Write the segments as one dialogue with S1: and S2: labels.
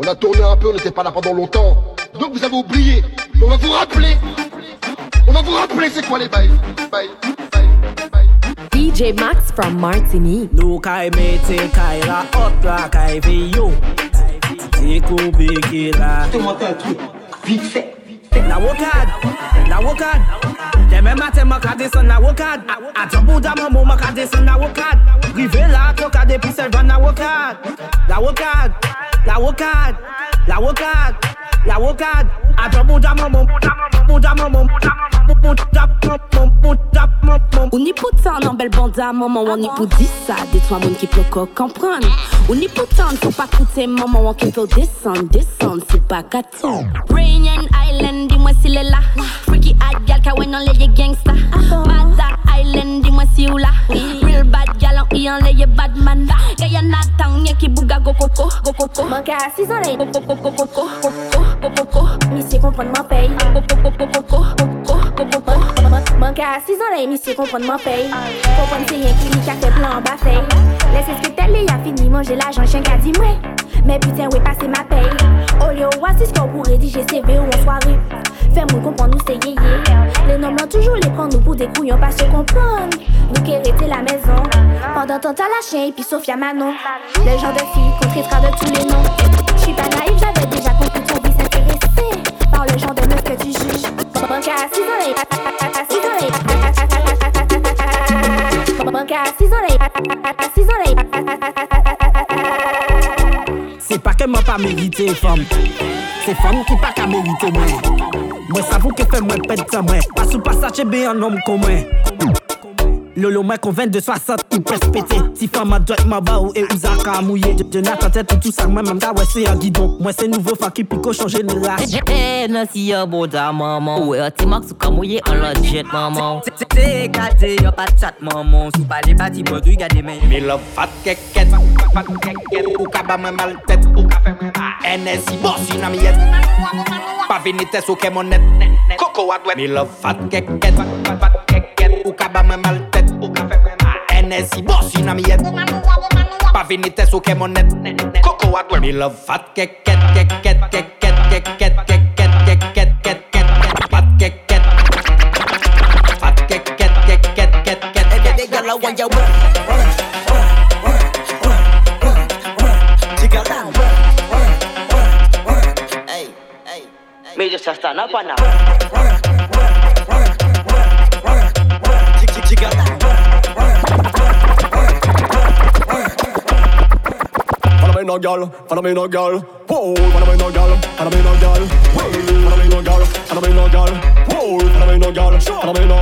S1: On a tourné un peu, on n'était pas là pendant longtemps. Donc vous avez oublié. On va vous rappeler. On va vous rappeler c'est quoi les bails. Bails.
S2: DJ Max from Martinique.
S3: Nou kay mete kay la hot la kay yo. Te la.
S4: Un truc, vite fait.
S3: La wokad, la wokad Deme maten mwen ka desen la wokad A jan bouda mwen mwen ka desen la wokad Rive la to ka depi selvan la wokad La wokad, la wokad, la wokad, la wokad A jan bouda mwen mwen bouda mwen bouda mwen bouda
S2: Ou ni pou tan nan bel banda maman ou ni pou di sa Detwa moun ki pou ko kompran Ou ni pou tan fou pa koute maman ou ki pou desan Desan si pa katan
S5: Rainian Island, dis-moi s'il est là. Freaky hot gal ka leye gangsta. Island, dis-moi si ou là. Real bad gal an i an leye bad man. Gaya natan nye ki bouga go koko Go koko
S6: Manke a 6 an leye
S5: Go koko koko koko Koko koko
S6: Misye kompran man pay
S5: Koko koko koko Koko koko
S6: Manke a 6 an leye misye kompran man pay Kompran se yen ki li ka fe plan ba fey Lese skri tele ya fini manje l'ajan chen ka di mwe Mais putain ouais passe ma paye. Au lieu oasis qu'on pour rédiger CV ou en soirée. Fais moi comprendre nous c'est yé Les noms toujours les prendre nous pour des couillons pas se comprendre. Nous qui la maison. Pendant ton t'as la chien et puis Sophia Manon. Le genre de fille qu'on traitera de tous les noms. J'suis pas naïf j'avais juges Banque à 6 ans à 6 ans Banque à 6 ans à 6 ans
S3: Se pa ke mwen pa merite fam Se fam ki pa ka merite mwen Mwen savou ke fe mwen ped Lolo mwen kon 22-60 ou pres pete Ti fa ma dwek ma ba ou e ou zaka a mouye Je nat an tèt ou tout sa mwen mwen da wè se a gidon Mwen se nouvo fa ki piko chanje le la
S7: E nan si yo boda maman. Ou euh, e ti mak sou ka mouye an la jet maman
S8: Se gade yo pa chat maman. Sou pa bon, le bati mwen dwi gade men
S9: Me love fat keket Fat keket Ou ka ba mwen mal tet Ou ka fe mwen ba Ene bon, si borsi nan mi yet. Pa vini tes ou ke mon net Koko adwet Me love fat keket Fat keket Ou ka ba mwen mal tet ba NSI boss yon am yet Pa vini tes ou ke mon net Koko a dwet Me love fat keket Keket keket keket keket keket keket Fat keket Fat keket keket keket
S8: Baby girl I want you work Work, work, work, work, work, work Jiggle down Work, work, work, work Hey, hey, hey
S7: Me just a stand up and now
S10: no girl, follow me no girl. Whoa, follow me no girl, follow me no girl. Whoa, follow me no girl, follow me no girl. Whoa, follow me no girl, follow me no.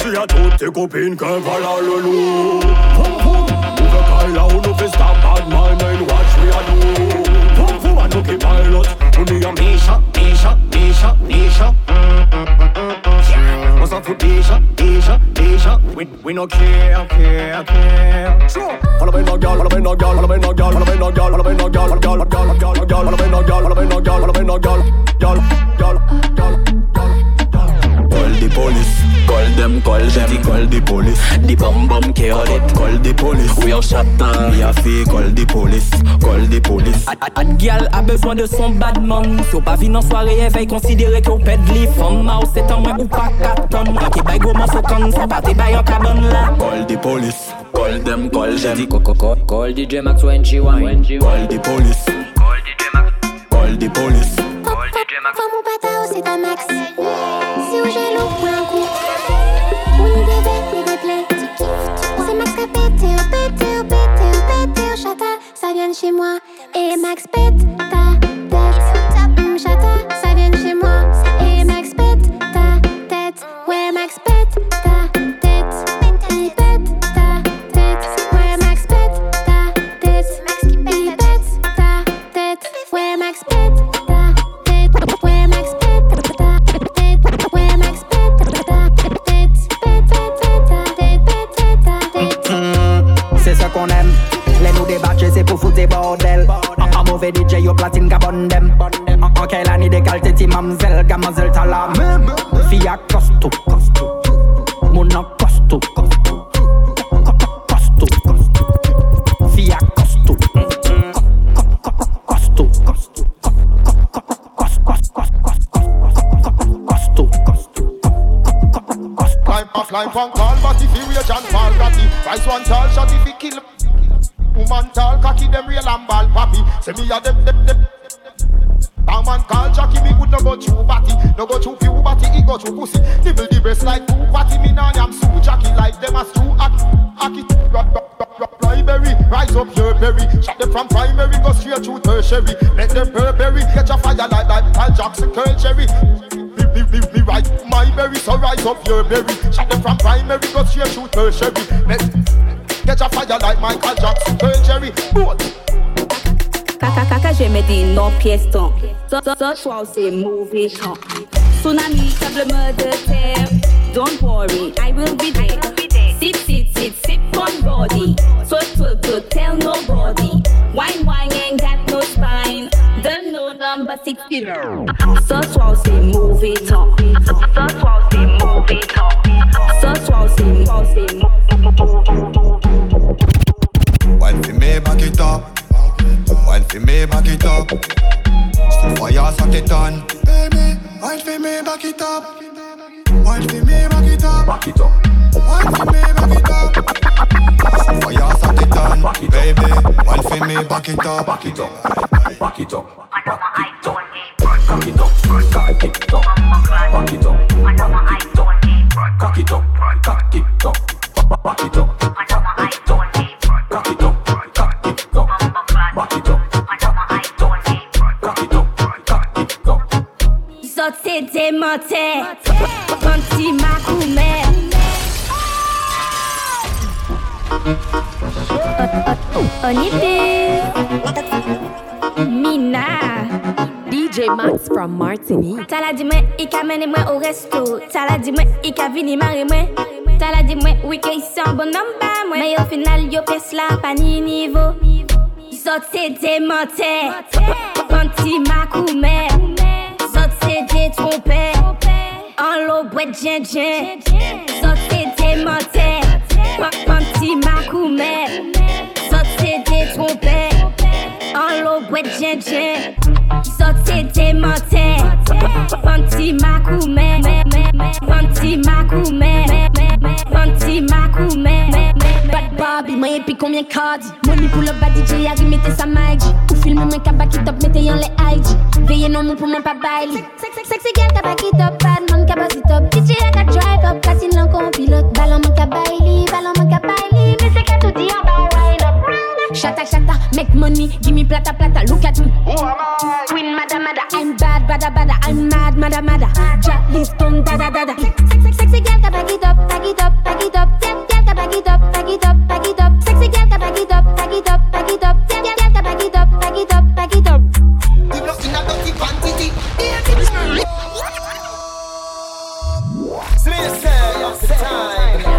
S10: Dis à toutes tes copines que voilà le loup. Nous veut qu'elle là où nous fait stop bad mind and watch we a do. Boum, boum, à nous qui pilot. On dit à Misha, Misha, Misha, Misha. On s'en fout déjà, déjà. We, we no care, care, care. Follow me no girl, follow me no girl, follow me no girl, follow me no girl, follow me no girl, girl, girl, girl, girl, follow me no girl, follow me no girl, follow me no girl, girl, girl, girl,
S11: call them, call them, call the police. The bum bum it, call the police. We are shut down, we are fake, call the police, call the police.
S3: Ad gal a besoin de son bad man. Si ou pa li Femme ma ou c'est en moins ou pas 4 tonnes Moi qui baille gros morceau con, sans pas te baille en cabane là.
S11: Call the police, call them, call them.
S7: Call, call DJ Max when she
S11: Call the police, call DJ Max, call the police.
S6: Femme ou pata ou c'est un max chez moi. Et Max pète
S3: Gal te ti mamzel, gamazel tala mem Fia kostu, kostu. Muna kostu, kostu. Kostu, kostu. Fia kostu. Kostu, kostu.
S12: Climb one call, but if you rage and fall, ratty Rise one tall, shot if you kill. Woman tall, cocky, them real and ball, papi. Say me a them, them, them a man call Jackie, me would no go through batty No go through puberty, he go through pussy. Nibble the breast like two patty Me nah am Sue Jackie like them as two Aki, Aki, rock, rock, Library, rise up your berry Shot them from primary, go straight to tertiary. Let them Burberry, catch a fire like that Kyle Jackson, Curl Cherry. Me, me, me, me right my berry, so rise up your berry Shot them from primary, go straight to tertiary. Let catch a fire like Michael Jackson, Curl Cherry. Both
S13: Kaka remedy non piéton. Such was c'est movie top. Tsunami, tremblement de terre. Don't worry, I will be there. Sip, sip, sip, sip on body. So, so so, tell nobody. Wine, wine, ain't got no spine. The no number 60. Such was c'est movie top. Such was c'est movie top. Such was a movie top.
S14: Wine fi me, back it up. Wine for me, back it up. Still fire, suck it on. Baby, wine for me, back it up. Wine for me, back it up. Back it up. Wine for me, back it up. Still fire, suck it on. Back it Baby, wine for me, back it up. Back it up. Back it up. Back it up. Cock it up, cock it up, cock it up, cock it up, cock it up, cock it up, cock it up.
S13: se demote Panti makoume Onipis Mina.
S2: DJ Max from Martinique.
S13: Tala di mwen, i ka mene mwen ou resto. Tala di mwen, i ka vini mare mwen Tala di mwen, wike yi san bon nan ba mwen Men final yo pes la pa ni nivou Zote demote Panti makoume trompé. En l'eau, boîte, djen djen. Sortez ma. Sortez tes trompé. En l'eau, boîte, djen djen. Sortez tes ma ma
S2: ma. Bobby Mwen epi konbyen kadi Money pou lop ba DJ Harry mette sa maji Ou film mwen kabaki top mette yon le IG Veye non moun pou mwen pa
S15: Sexy girl kabaki top Bad man kabasi top. DJ a ka drive up Kasin lan kon pilot Balon mwen ka baili Balon mwen ka baili Mese ka tout di an bay wind up.
S2: Shata shata Make money Gimme plata plata Look at me.
S15: Queen mada mada
S2: I'm bad bada bada I'm mad mada mada. Jack Liston dada dada
S15: Sexy girl kabaki top Bag it up Bag it up Girl kabaki top Bag it up back it up Tap girl ka back it up, back it up, back it up
S16: You lost in a dirty quantity
S17: Listen, of the time.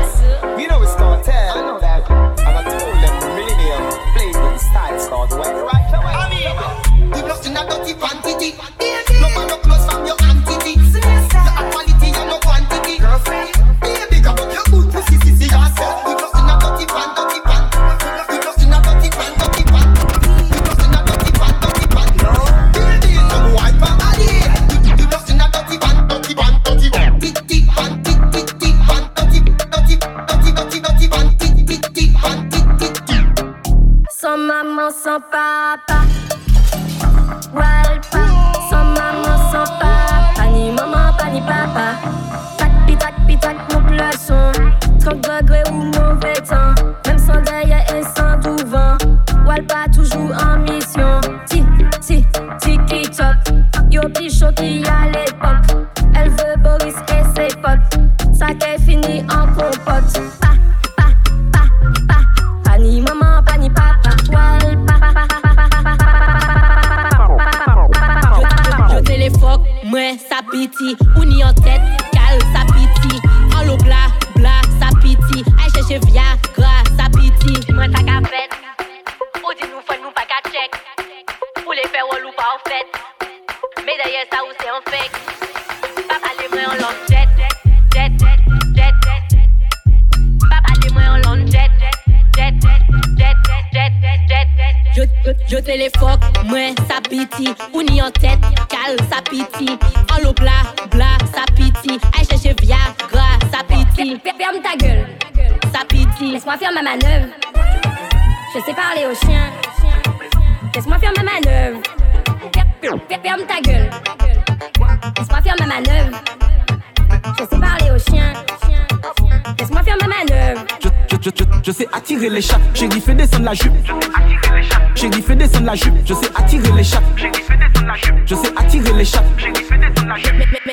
S17: Laisse-moi faire ma manœuvre. Je sais parler aux chiens. Laisse-moi faire ma manœuvre. Ferme ta gueule. Je,
S18: je, je, je sais attirer les chats. Chérie, fais descendre la jupe. Chérie, fais descendre la jupe. Je sais attirer les chats. Je sais attirer les chats.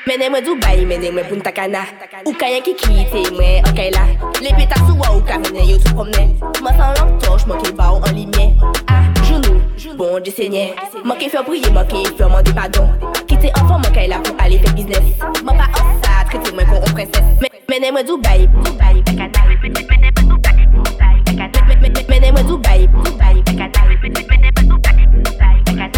S19: Menez-moi Dubaï, menez-moi Punta Cana. Ou kayen ki kite mwen, ok la Le peta sou wa ou ka mene yo tout promene Mwen san lamp torche, mwen ke ba ou an limye Ah, jounou, bon di senye Mwen ke fè priye, mwen ke fè mande pardon. Kite enfant mwen kay la pou ale fè business. Mwen pa an sa, trete mwen kon on prinses Menez-moi Dubaï, Dubaï, Bekana Menez-moi Dubaï, Dubaï, Bekana Menez-moi Dubaï, Dubaï, Bekana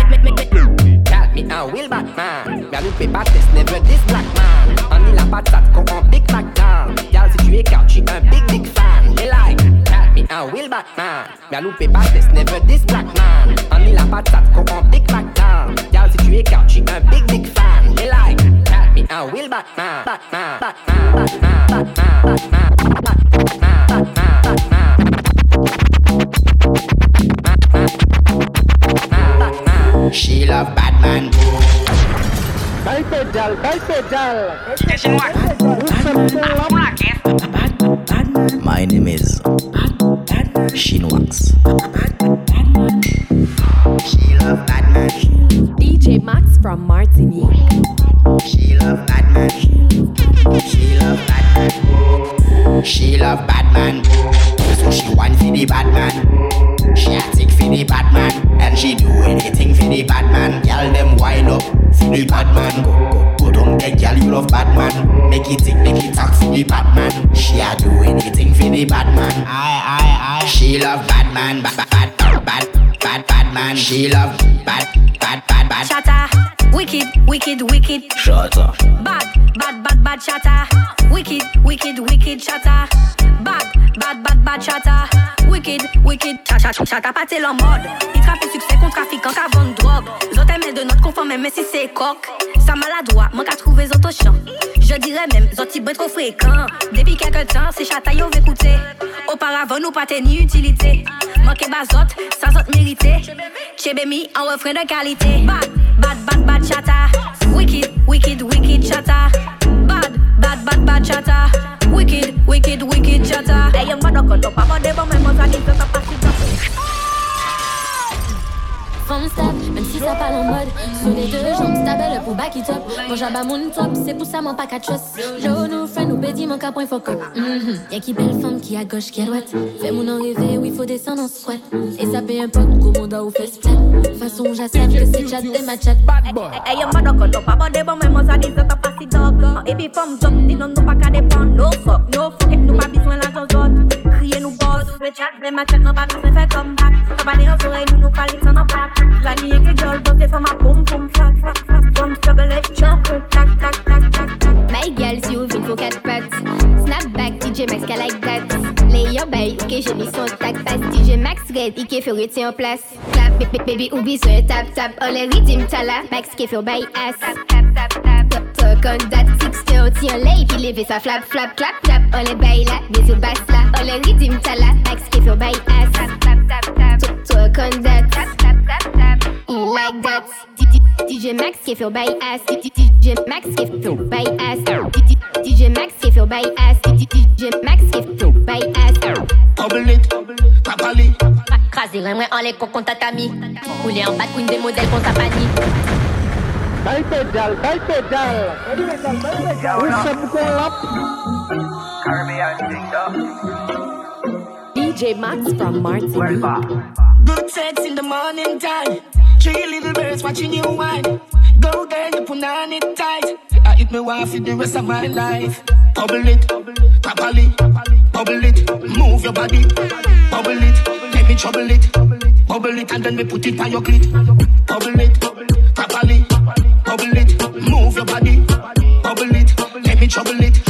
S20: Got me a will Batman Y'a loupé Baptiste, never this black man. On est la patate comme un big McDonald Y'all si tu écartes, j'suis un big big fan. They like Got me a will Batman Y'a loupé Baptiste, never this black man. On est la patate comme un big McDonald Y'all si tu écartes, j'suis un big big fan. They like Got me a will Batman Batman, Batman, Batman, Batman, Batman,
S2: pedal, bye pedal.
S21: My name is Shinwax.
S22: She love Batman.
S23: DJ Max from Martinique.
S22: She love Batman. She love Batman. She love Batman. So she want for the Batman. She a tick for the Batman. And she do anything for the Batman. Girl them wind up the Batman. Go, go, go down there, girl you love Batman. Make it tick, make it talk for the Batman. She a do anything for the Batman. Aye, aye, aye. She love Batman. Bad, bad, bad, bad, bad, Batman. She love bad, bad, bad, bad.
S17: Shatter, wicked, wicked, wicked.
S21: Shut up.
S17: Bad, bad, bad, bad shatter. Wicked, wicked, wicked shatter. Bad, bad, bad, bad shatter. Wicked, wicked, chacha, chacha, pas t'es en mode. Il trappe succès contre trafiquant qu'à vendre drogue. Zot aimaient de notre conforme, même si c'est coq. Ça maladroit, manque à trouver zot au. Je dirais même, zot ben trop fréquent. Depuis quelque temps, c'est chata yo écouter. Auparavant, nous pas ni utilité. Manqué bazot, ça zot mérité. Chebemi en refrain de qualité. Bad, bad, bad, bad chata. Wicked, wicked, wicked chata. Bad, bad, bad, bad chata. Wicked, wicked, wicked chata.
S19: Hey, young man, don't pas bon devant même moi, ça dit que ça passe
S23: Femme stable, même si ça parle en mode Sur les deux jambes, stable pour back it up. Bon j'abats mon top, c'est pour ça mon pack à trust. Joe nous fait nous bédit mon capon il faut que mm Y'a qui belle femme qui à gauche qui à droite. Fais mon en rêver, oui faut descendre en squat. Et ça paye un pote, commanda ou fait splat Façon j'accepte que c'est chat des ma chat. Bad boy.
S19: Hey, young man, don't pas bon devant même moi, ça dit ça passe dog. Et puis femme job, dis non, nous pas qu'à dépendre. No fuck, no fuck, et nous pas besoin la zone Crier nous boss, le chat, les ma chat, non pas besoin faire comme back Pas des oreilles, nous nous parler sans en pack La nuit que j'ol, donc c'est ma boum, boum, flac, flac, flac Boum, struggle, et tac, tac
S15: My. Snapback, DJ Max, like that. Bay, j'ai mis son pass. DJ Max Red, il fait retirer en place. Clap, baby, baby, oublie sur tap, tap. Tala. Max qui fait by ass. Tap, tap, tap, tap. Top, on that six, tient lay, puis lever sa flap, flap, clap, clap. All les bay là, des ou basse là. All les rythmes, tala. Max qui fait by ass. Tap, tap, tap, tap. Top, top, on that. Tap, tap, tap, tap. Like that. DJ Max qui fait by ass. DJ Max qui fait by ass. DJ Max qui fait by ass. DJ Max qui fait by ass.
S22: Bubble it, properly.
S24: Craser un en les cocons tatami. Rouler en bas de queen des modèles qu'on panique.
S2: Bye pedal, bye pedal. Oui, ça vous
S23: DJ Max from Martinique.
S16: Good sex in the morning time. Three little birds watching you whine. Go girl, you put on it tight. I hit me wife for the rest of my life. Bubble it, properly. Bubble it, move your body. Bubble it, let me trouble it. Bubble it and then me put it on your clit. Bubble it, properly. Bubble it, move your body. Bubble it, let me trouble it.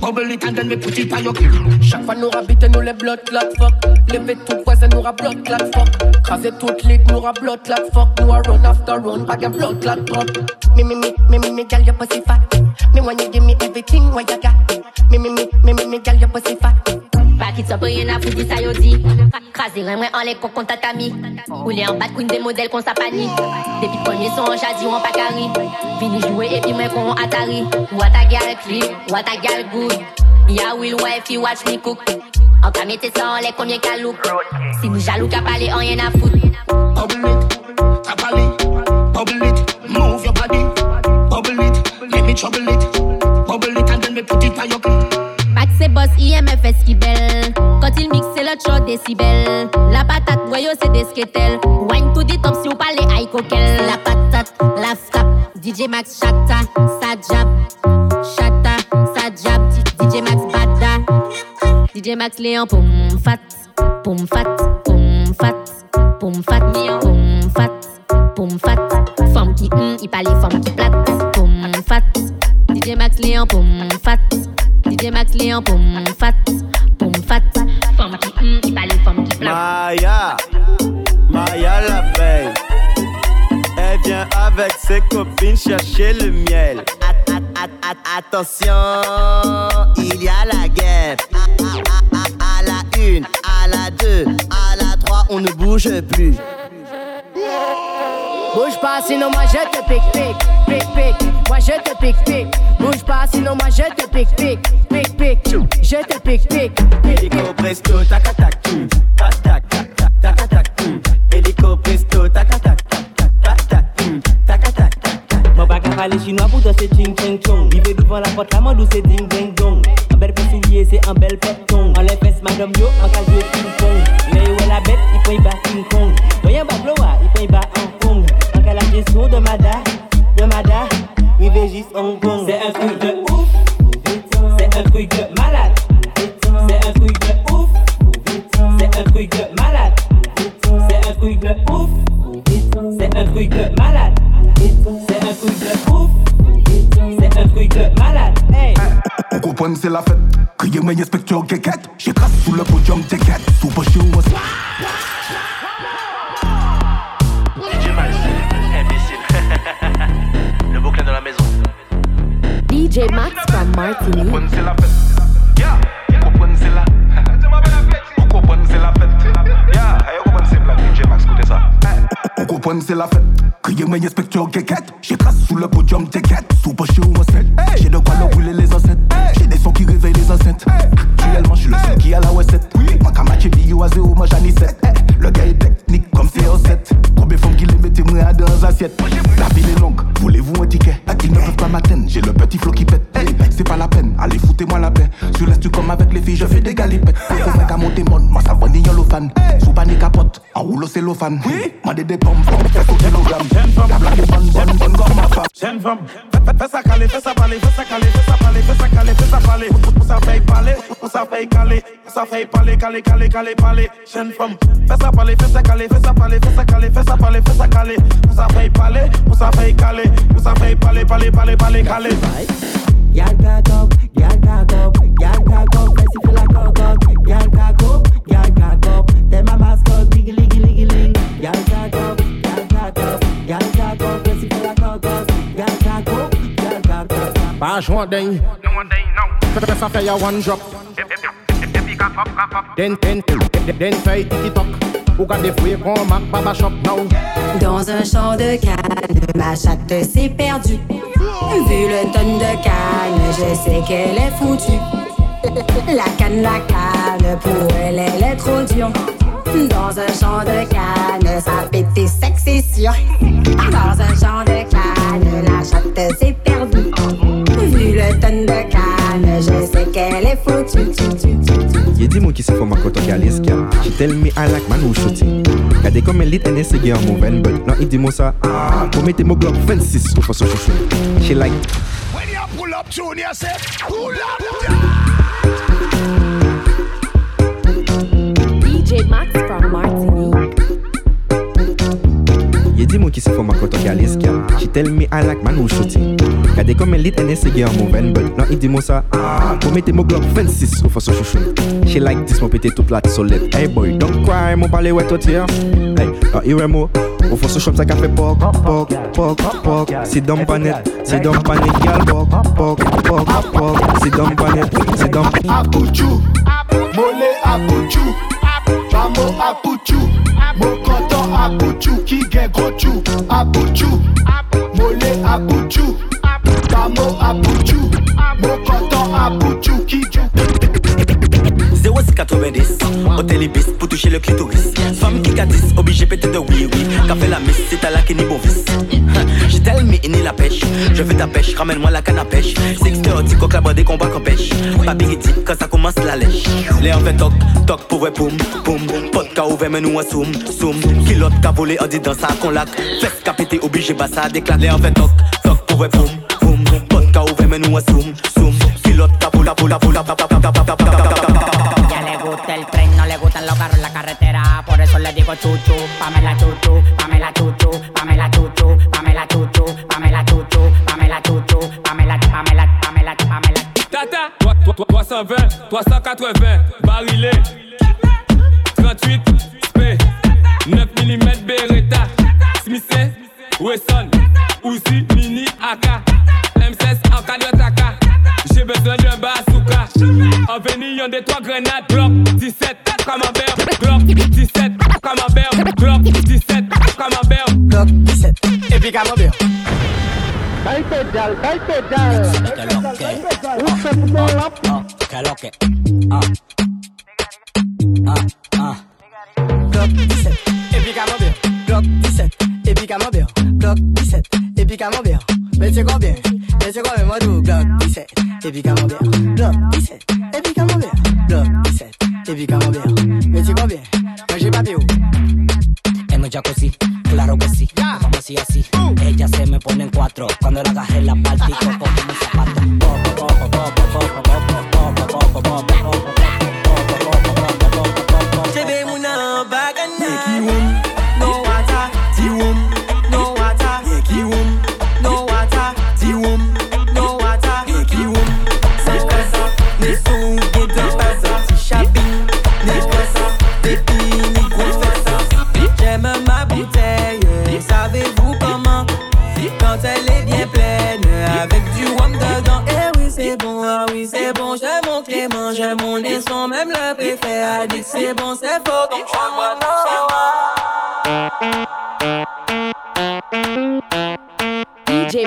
S16: Bubble it and then me put it on your.
S25: Chaque fois nous rabite nous les blood clot fuck Lever tout voisin nous blood clot fuck Craser toute ligue nous blood clot fuck Nous a run after run pas get blood clot fuck
S16: Me, me, me, me, me, me, girl, your pussy fat.
S2: Me when you give me everything what you got. Me, me, me, me, me, me, girl, your pussy fat.
S24: Back it up, rien à foutre, ça yo dit. Crasé, rien, en les cocons tatami. Ou les en bas de queen des modèles qu'on s'apanie. Depuis premier son, j'ai dit, on pas carré. Fini jouer et puis moi, qu'on Atari. What a girl clean, what a girl good. Yeah, will wife, you watch me cook. En cas, mettez ça en les combien qu'à look. Si nous jaloux qu'à parler, en rien à foutre.
S16: Bubble it, tap a it, bubble it, move your body, bubble it, let me trouble it, bubble it and then me put it on your
S24: c'est boss, IMFS qui belle. Quand il mixe, c'est le show décibel. La patate, voyons, c'est des. Wine to the top si vous parlez high coquel. La patate, la frappe. DJ Max chata, sa jab. Chata, jab. DJ Max bada. DJ Max Léon, poum fat. Poum fat, poum fat. Poum fat, poum fat. Poum fat. Femme qui hum, il parle femme qui plate. Poum fat. DJ Max Léon, poum fat. DJ Max Léon, poum fat. Poum fat. Femme qui hum, il parle femme qui.
S8: Maya, Maya la veille. Elle vient avec ses copines chercher le miel. At- at- at- at- attention, il y a la guerre. À- à la une, à la deux, à la trois, on ne bouge plus.
S2: Bouge pas, sinon moi je te pique, pique, pique, pique. Moi je te pique, pique. Bouge pas, sinon moi je te pique, pique, pique, pique. Je te pique, pique.
S8: Hélico presto, tac tac tu, tac tac tac tac tac tac. Hélico presto, tac tac tac tac tac tu, tac tac tac.
S3: Mon bac à parler chinois pour danser ching ching chong. Vivez devant la porte, la main douce, c'est ding ding dong. C'est un bel péton. En les fesses, madame yo, en cas jouer ping pong. Mais où est la bête, il peut y battre King Kong. Voyez un babloa, il peut y battre Hong Kong. En cas la gestion de Mada, de Mada, vivez juste Hong Kong. C'est un truc de ouf, c'est un truc de malade. C'est un truc de ouf, c'est un truc de malade. C'est un truc de ouf, c'est un truc de malade. C'est un truc de ouf, c'est un truc de malade. Hey.
S26: On comprend c'est la fête. Criez moi inspecteur Gekette. J'écrase sous le podium. Super show was.
S27: DJ Max, imbécile. Le bouclin de la maison.
S2: DJ Max from Martinique.
S26: c'est la fête. Yeah, vous comprenez c'est la. C'est fête. Yeah, c'est blague. DJ Max, écoutez ça. On comprend c'est la fête. Criez moi inspecteur Gekette. J'écrase sous le podium ticket. Super show was set. J'ai de quand match bio à zéro, moi j'en ai sept. Le gars est technique comme CO7. Combien de femmes qui les mettaient moi à deux assiettes. La ville est longue, voulez-vous un ticket Ils ne peuvent pas m'atteindre, j'ai le petit flot qui pète. Hey, c'est pas la peine, allez foutez-moi la paix. Sur l'est, tu comme avec les filles, je fais des galipettes. Faut qu'on mette à monter mon, moi ça va ni le fan. Sous panique capote, en rouleau cellophane. Oui, moi des des pommes, pommes, fait au kilogramme. La blague est bonne, bonne, bonne comme ma femme.
S20: Jeune femme, fais ça caler, fais ça parler, fais ça caler, fais ça parler, fais ça caler, fais ça parler. On ça fait parler, on ça fait caler, on ça fait parler, caler, caler, caler, parler. Jeune femme, fais ça parler, fais ça caler, fais ça parler, fais ça caler, fais ça parler, fais ça caler. On ça fait parler, on ça fait caler, on ça fait parler, parler, parler, parler, caler.
S3: Y'a le cacop, y'a le cacop, y'a le cacop, fais siffler la cocotte. Y'a le cacop, y'a le cacop, t'es ma mascotte, ligi ligi ligi ling. Y'a le cacop, y'a le cacop, y'a le cacop, fais siffler la cocotte. Y'a le cacop, y'a le cacop.
S28: Pas joint d'un. Fais ça fait ya one drop. Den, den, den fait tiki-toc. Ou pas ma now.
S29: Dans un champ de canne, ma chatte s'est perdue. Vu le tonne de canne, je sais qu'elle est foutue. La canne, la canne, pour elle, elle est trop dure. Dans un champ de canne, ça pète sec, c'est sûr. Dans un champ de canne, la chatte s'est perdue. Vu le tonne de canne, je sais qu'elle est foutue.
S30: Ye di moun ki se fò ma koto gal is gal She tell me I like man who shooting Kade kom en lit en ese ge an mouven But nan i di mo sa Pou mette mo Glock 26 ou fò so chouchou She like
S16: When you pull up tune, you say, pull up.
S2: DJ Max from Martinique.
S30: Ye di mou ki se fò man koto galis gyal She tell me I like man who shooting Kade komen lit ene se gen mou ven But nan i di mou sa Pou mette mou Glock 26 ou fò so chouchou. She like dis mou pete tout plat solid Hey boy, don't cry, mou pale wet out here Hey, nan ire mou Ou fò so chom sa ka fe pok, pok, pok, pok. Si dom panet, si dom panet gyal Pok, pok, pok, pok. Si dom panet, si dom
S31: Apuchu, mole apuchu. Vamo apuchu, mo abuju kí gẹ gojú abuju mo lé abuju pamọ́ abuju mo kọ́ abuju kí gẹ.
S32: 0690, hôtel pour toucher le clitoris. Femme qui a 10, obligé péter de oui oui. La miss, c'est à la. J'ai tellement ni la pêche. Je fais ta pêche, ramène-moi la canne à pêche. Sexteur, tico, la des combats qu'on pêche. Papi dit quand ça commence la lèche. Les en fait toc, toc pour vrai poum, poum. Qu'a ouvert, mais nous à soum, soum. Kilote qu'a volé, on dit dans ça qu'on lac. Fesse pété, obligé, bah ça déclate. Les en fait toc, toc pour vrai poum, poum. Ouvert, mais nous à soum, soum. Kilote qu'a volé, volé, volé,
S33: Ya chuchu, Pamela chuchu, Pamela chuchu, Pamela chuchu, Pamela chuchu, Pamela chuchu, Pamela chuchu, Pamela, Pamela, Pamela, Pamela.
S34: Tata, 320, 380, barilé. 38, spé, 9 mm Beretta, Smith, Wesson, Uzi, Mini, AK, M16 en cas. J'ai besoin d'un bazooka. En venir, des trois grenades. Glock Glock 17,
S33: et puis camembert.
S31: Caite jal, caite jal Un segundo
S33: Que lo que, ah, ah, ah. 17, et puis camembert. Glock 17, et puis camembert. Glock 17, et puis camembert. Mais c'est combien? Mais c'est combien, moi, tout? Glock 17, et puis camembert. Glock 17,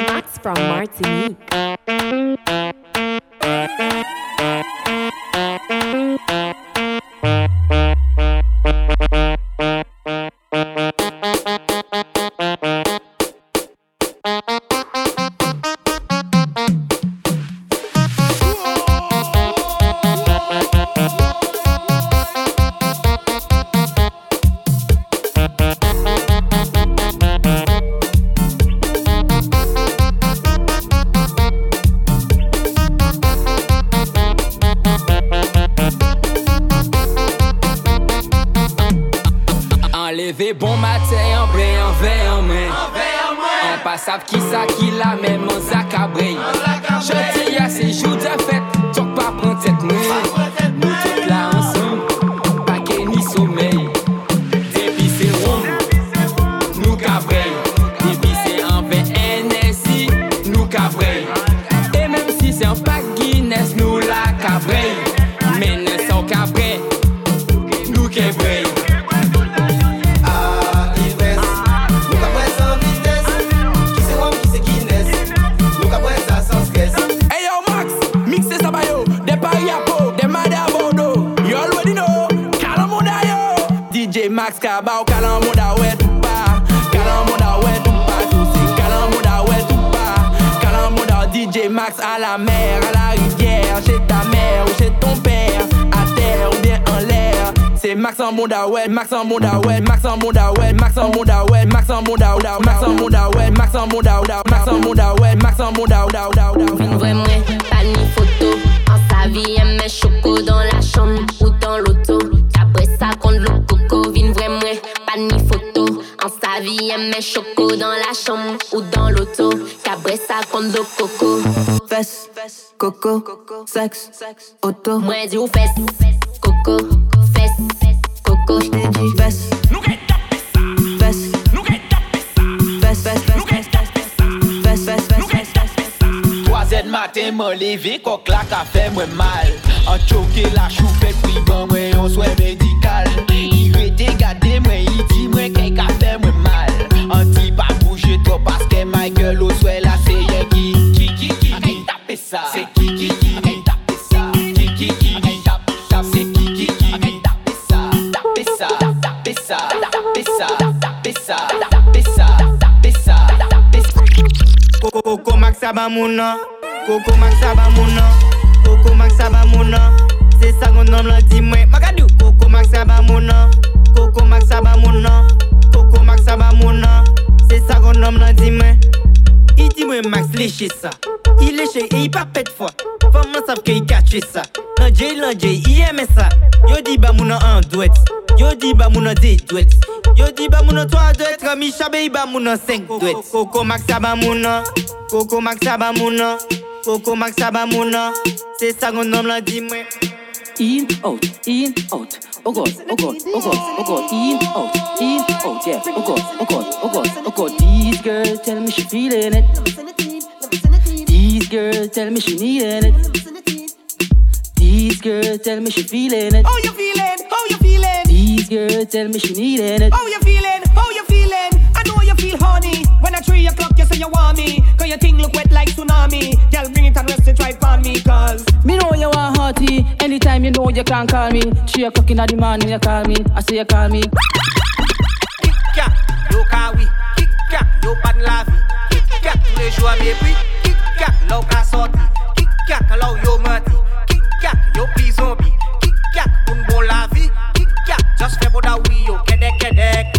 S35: Max from Martinique.
S34: Max DJ Max à la mer, à la rivière. Ta mère ou chez ton père À terre ou bien en l'air. C'est Max en ouais, Max en ouais Max en ouais, Max en ouais Max en Max en ouais Max en Max en ouais Max en
S24: ni photo. En sa vie, elle met choco dans la chambre ou dans l'auto. envie, elle met choco dans la chambre ou dans l'auto. Cabré ça comme de coco.
S36: Fesse, coco, sexe, auto.
S24: Moi, dis ou fesse, coco, fesse, coco.
S36: J't'ai dit fesse. Nous qu'est. Fesse. Nous qu'est tapé ça. Fesse, fesse, fesse. Nous qu'est tapé ça. Fesse, fesse, fesse.
S37: Troisième matin, mon levé, coq la café, moi mal. En choqué la choufette, puis bon, moi, on souhait médical. Sabamuna,
S38: Coco Mac Sabamuna, Coco Mac Sabamuna, c'est ça qu'on nomme la dis-moi, Macadou, Coco Mac Sabamuna, Coco Mac Sabamuna, Coco Mac Sabamuna, c'est ça qu'on nomme la dis-moi. Il dit moi Max léché ça, il léché et il pas pète fois, femme savent qu'il cache ça, un J, un J, il aime ça, yo dit Bamouna en douette. Yo di ba moun an 10 duet Yo di ba moun an 3 duet Ramisha be yi ba moun an 5 duet Koko maksa ba moun an Koko maksa ba moun an Koko maksa ba moun an Se sa kon nom la di mwen
S39: In, out, in, out. Oh God, oh God, oh God, oh God. In, out, in, out, yeah. Oh God, oh God, oh God, oh God. These girls tell me she feeling it. These girls tell me she needing it. These girls tell me she feeling it.
S16: Oh you feeling, oh you feeling
S39: these girls tell me she needing it.
S16: How you feeling? How you feeling? I know you feel horny. When at three o'clock you say you want me. Cause your thing look wet like tsunami. Girl, bring it and rest it right on me. Cause
S39: Me know you want hearty. Anytime you know you can't call me. Three o'clock in the morning you call me. I say you call me.
S38: Kika, yo kawi, kika, yo pan la vie. Kika, tous les jours à mes prix. Kika, l'eau qu'a sorti. Kika, l'eau yo menti. Kika, yo pli zombie. Kika, un bon la vie. Just feel that da wiyo, kedek kedek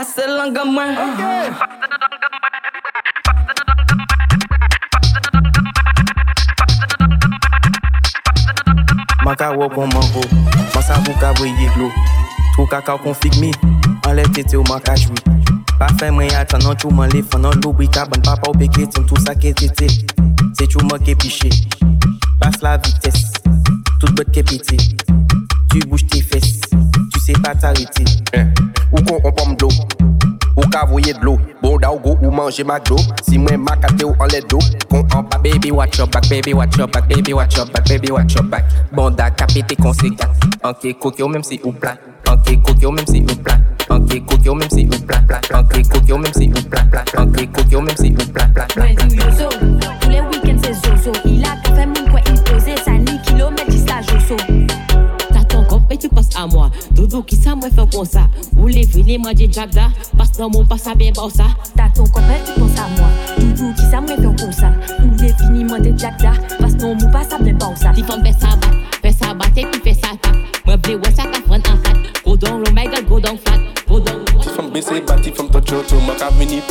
S16: Pase langa mwen Man
S38: ka wop kon mango Masa sa ka breye glo. Trou kaka kon figmi An le tete ou maka jwi. Pa fe mwen atan nan chou man le fan nan lou wika ban papa ou peke tim Tout sa ke tete. Se chou man ke piche Pas la vites Tout bot ke pete Tu bouche te fes Tu se pa tarite Eh.
S40: Ou kon on pomme d'eau. Ou ka de l'eau. Bon da ou go ou manje McDo. Si mwen makate ou an let do Kon an pa
S38: Baby watch your back, baby watch your back, baby watch your back, baby watch your back. Bonda ka pete konsekat Anke koke ou même si ou plat. Anke koke ou même si ou plat. Anke koke ou même si ou plat Anke koke ou même si ou plat Anke koke ou même si ou
S17: yozo. Tous les week-ends, c'est zozo. Il a
S7: à moi. Doudou qui ça, moi fait comme ça. Ou les manger jagda? Passe dans mon passe à bien bon ça.
S17: T'as ton copain, tu penses à moi. Doudou qui ça, moi fait comme ça. Ou les fini, moi des jagda? Parce que mon passe à bien bon ça.
S7: Ti femme fait ça bat, fait ça bat et puis fait ça. Moi vle ouais ça en. Go down low, my god, go down flat. Go down.
S41: Ti fam bese bati fam touch out Mwen ka vini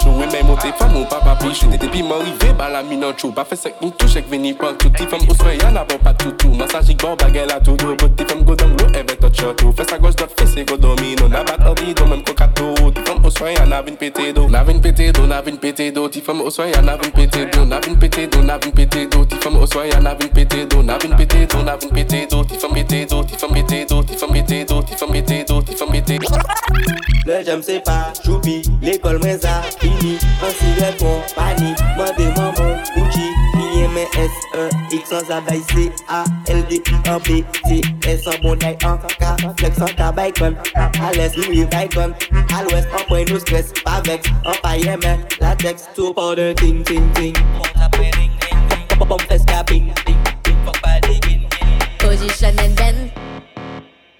S41: chou Mwen men monte fan moun pa pa pichou. Tete pi man rive ba la minan chou. Pa fe sek moun tou chek veni pan tout Ti fem oswe yon la bon pa toutou Masajik bon bagay la tou do Bot ti fem go dam lo eve tot chotou Fes a goj dot fese go domino. Na bat ordi do men kokato Ti fem oswe yon avin pete do Navin pete do, navin pete do Ti fem oswe yon avin pete do Navin pete do, navin pete do Ti fem oswe yon avin pete do Navin pete do, navin pete do Ti fem pete do, ti fem pete do Ti fem pete do, ti fem pete do Ti fem pete do, ti fem pete do
S42: Le jom se pa choupi, l'ekol mwen za fini. An siret kon pani, mwen devan mwen kouchi Ni men S-E-X an zabay C-A-L-D An B-T-S an bonday an ka Flex an tabay kon, a les Louis Vuitton. Al an pwen nou stres, pa vex. An paye men, latex, tou pa ting ting ting. Pon apre ring ring ring,
S24: pon pon fes ka bing bing bing. Fok pa de gin gin Position and bend,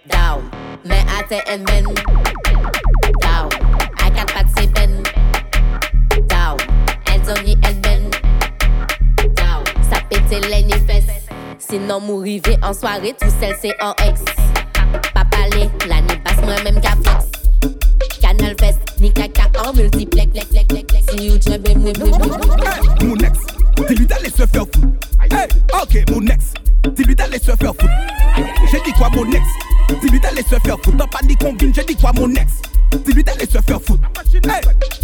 S24: down. Men ate and bend Zangi el men Sa pete fes Sinon mou rive an soare Tou sel se an ex. Pa pale, la ni bas mwen menm ka flex Kanal fes, ni kaka an multiplek Si you jebe mwen
S26: Moun ex, dis-lui d'aller se faire foutre Hey, ok mon ex, dis-lui d'aller se faire foutre J'ai dit quoi mon ex, dis-lui d'aller se faire foutre T'en pas ni combine, j'ai dit quoi mon ex? Dis-lui d'aller se faire foutre.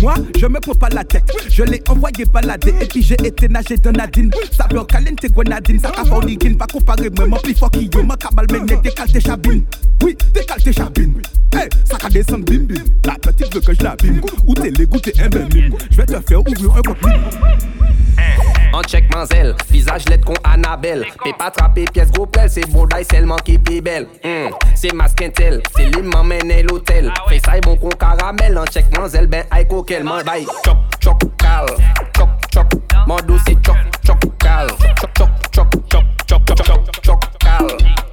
S26: Moi, je me prends pas la tête. Je l'ai envoyé balader et puis j'ai été nager dans Nadine. Ça veut caliente grenadine, ça a forniquine. Pas comparer, mais mon plus fort qui yo. Ma cabal mené, décale tes chabines. Oui, décale tes chabines. Hey, ça a descendre bim bim. La petite veut que je l'abîme. Ou t'es les un bim. Je vais te faire ouvrir un compte
S20: En check manzel, visage lettre qu'on Annabelle. Pé pas attraper pièce gros pelle, c'est beau d'ail seulement qui plus belle. Hmm, c'est masquintel, c'est lui m'emmène l'hôtel. Fais ça bon con caramel, en check manzel, ben aïe coquel, man bail. Chop, chop, cal, chop, chop, mon dos c'est chop, chop, cal. Chop, chop, chop, chop, chop, chop, chop, chop, cal.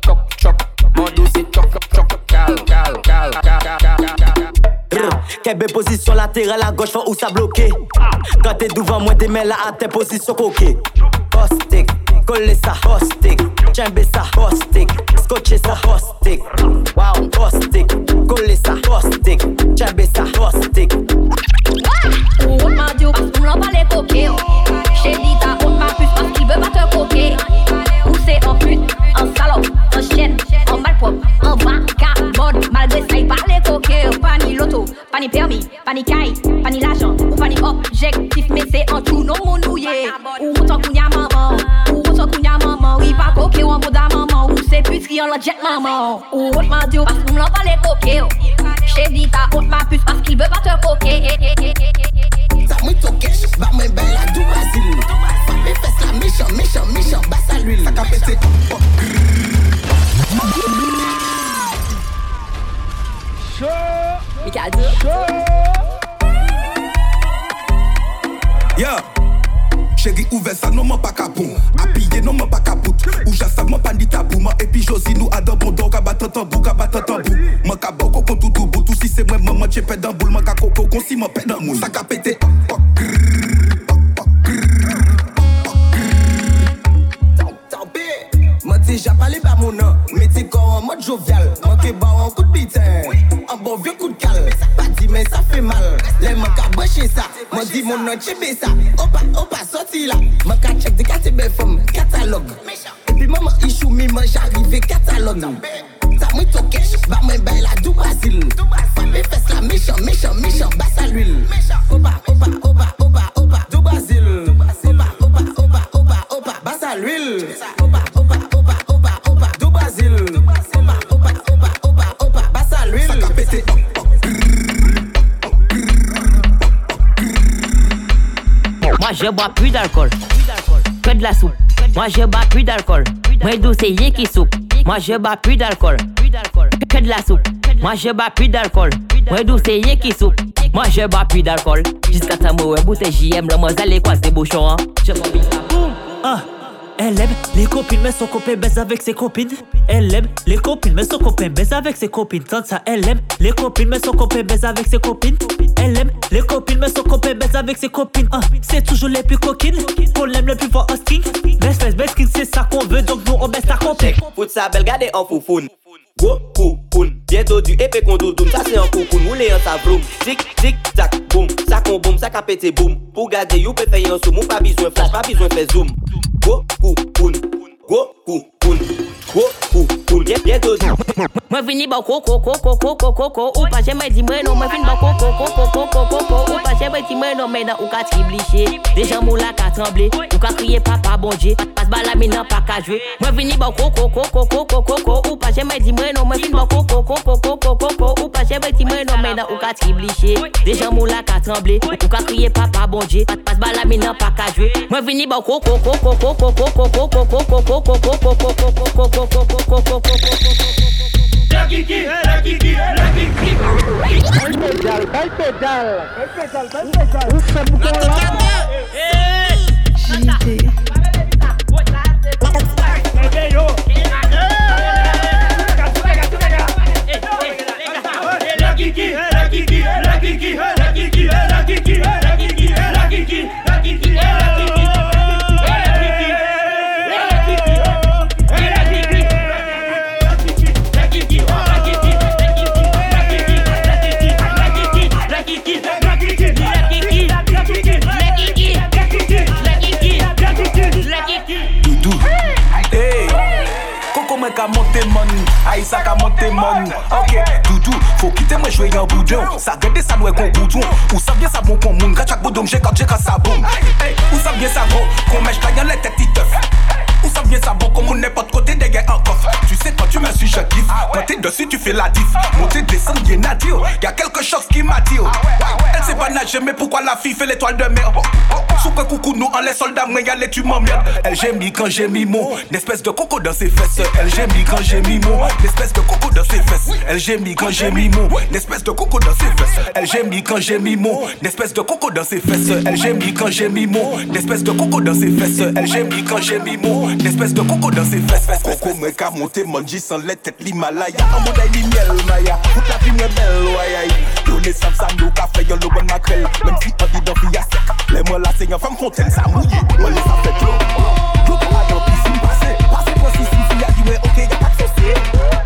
S20: Chop, chop, mon dos c'est chop, chop, cal, cal, cal, cal, cal.
S42: Kebe position latérale à gauche, faut où ça. Quand t'es devant moi, t'es à tes positions coquées. Postic, coller ça, postic. Chambé ça, postic. Scotcher ça, postic. Wow, postic. Coller ça, postic. Chambé ça, postic.
S43: On m'a dit, on l'a pas les coquets. J'ai dit, ta on m'a plus parce qu'il veut pas te coquer. Où c'est en pute, en salope, en chienne, en malpropre, en vacabonne, malgré ça coquets. Pas ni loto, pas ni permis, pas ni caille, pas ni l'argent, ou pas ni objectif, mais c'est en tout non mon nouillé. Ou autant qu'on y a maman, ou autant qu'on y a maman. Oui, pas en mode à maman, ou c'est puterie en la jet maman. Ou autre m'a dit, parce qu'on l'a pas les coquets. J'ai dit, ta honte m'a puce parce qu'il veut pas te coquer.
S44: Ça muito cash, va moi bella du Brasil. Fais fais la méchant, méchant, méchant, basse à l'huile. Ça qu'a pété.
S45: Chaud
S26: Yeah. Chérie, ouvert ça, non, m'en pas capon. Appuyé, non, m'en pas capoute. Ou j'assaille, m'en pas ni tabou. M'en et puis Josie, nous, adore bon donc, abat tambou, abat tambou. M'en cabot, coco, tout, tout, tout, si c'est moi, maman, j'ai pète dans boule, m'en cacoco, con, si m'en pète dans moule. Ça qu'a pété.
S44: Moi t'es déjà parlé par mon nom Mais t'es corps en mode moun nan chebe sa Opa, opa, soti la Mwen ka chek de katebe fom katalog Epi mwen mwen ishou mi mwen jarive katalog Sa mwen toke, ba mwen bay la du basil Fap e fes la mechon, mechon, mechon, basa l'huil Opa
S7: je bois plus d'alcool, que de la soupe. Moi je bois plus d'alcool. Moi yé qui soupe. Moi je bois plus d'alcool, que de la soupe. Moi je bois plus d'alcool. Moi yé qui soupe. Moi je bois plus d'alcool. Jusqu'à ta mouille bouteille JM, le moi allez quoi c'est bouchon. hein. Je bois.
S46: Elle aime les copines, mais son copain baise avec ses copines. Elle aime les copines, mais son copain baise avec ses copines. Tant ça, elle aime les copines, mais son copain baise avec ses copines. Elle aime les copines, mais son copain baise avec ses copines. Ah, c'est toujours les plus coquines qu'on aime le plus fort en string. Best, best, best c'est ça qu'on veut, donc nous on baisse sa copine.
S42: Fout sa belle gade en foufoune Gwo koukoun Bieto du epe kon doudoum. Sa se an koukoun Moule an sa vroum Zik, zik, zak, boum. Sa kon boum, sa ka pete boum. Pou gade you pe feye an soum Ou pa bizwen flash, pa bizwen fe zoom. Gwo koukoun Gwo koukoun
S7: Moi vini ba coco coco coco coco ou pas jamais dit moi non moi vini ba coco coco coco coco ou pas dit moi non mais dans ou ka tribliché déjà mon la ka tremblé ou ka crier papa bon Dieu passe ba la mine pas ka jouer moi vini ba coco coco coco coco ou pas jamais dit moi non moi vini ba coco coco coco coco ou pas dit moi non mais dans ou ka tribliché déjà mon la pas ka jouer moi vini ba coco
S26: Gente. dèw Sa gèdè sa dwe kon koutou Ou ça bie sa bon kon moun Gat chak bodoum jè kat jè kat sa boum Ou sa bie sa gro Kon mèj kanyan lè tèt ti teuf Ou sa bie sa bon kon moun Nè pot kote dè gen an kof Tu sais quand tu mè suis je kif Quand ah t'es dessus tu fais la diff. Monter, descendre, y'en a Y'a quelque chose qui m'attire oh. ah ah Elle sait pas nager mais pourquoi la fille fait l'étoile de mer? Sous que coucou nous en les soldats mais allez tu m'emmerdes. Elle j'ai mis quand j'ai mis mot L'espèce de coco dans ses fesses. Elle j'ai mis quand j'ai mis mot L'espèce de coco dans ses fesses. Elle mis quand j'ai mis mon Espèce de coco dans ses fesses. Elle mis quand j'ai mis mon Espèce de coco dans ses fesses. Elle mis quand j'ai mis mon Espèce de coco dans ses fesses. Elle mis quand j'ai mis mon Espèce de coco dans ses fesses Coco me ka monte manji sans les têtes l'Himalaya. En mode aïe miel maya. Toute la vie me belle Yo les sam sam yo café yo le bon makrel. Même si on dit à sec. Les moi la seigneur femme fontaine ça mouillé Moi les ça fait trop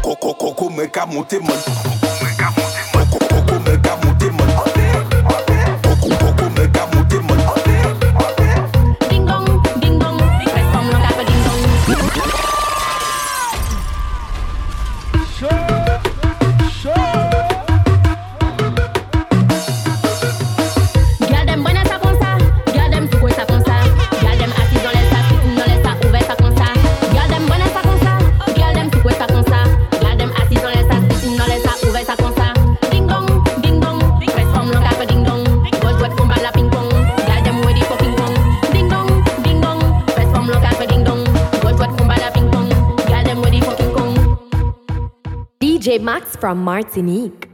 S26: Koko, koko, coco,
S7: meca,
S24: mute. Max from Martinique.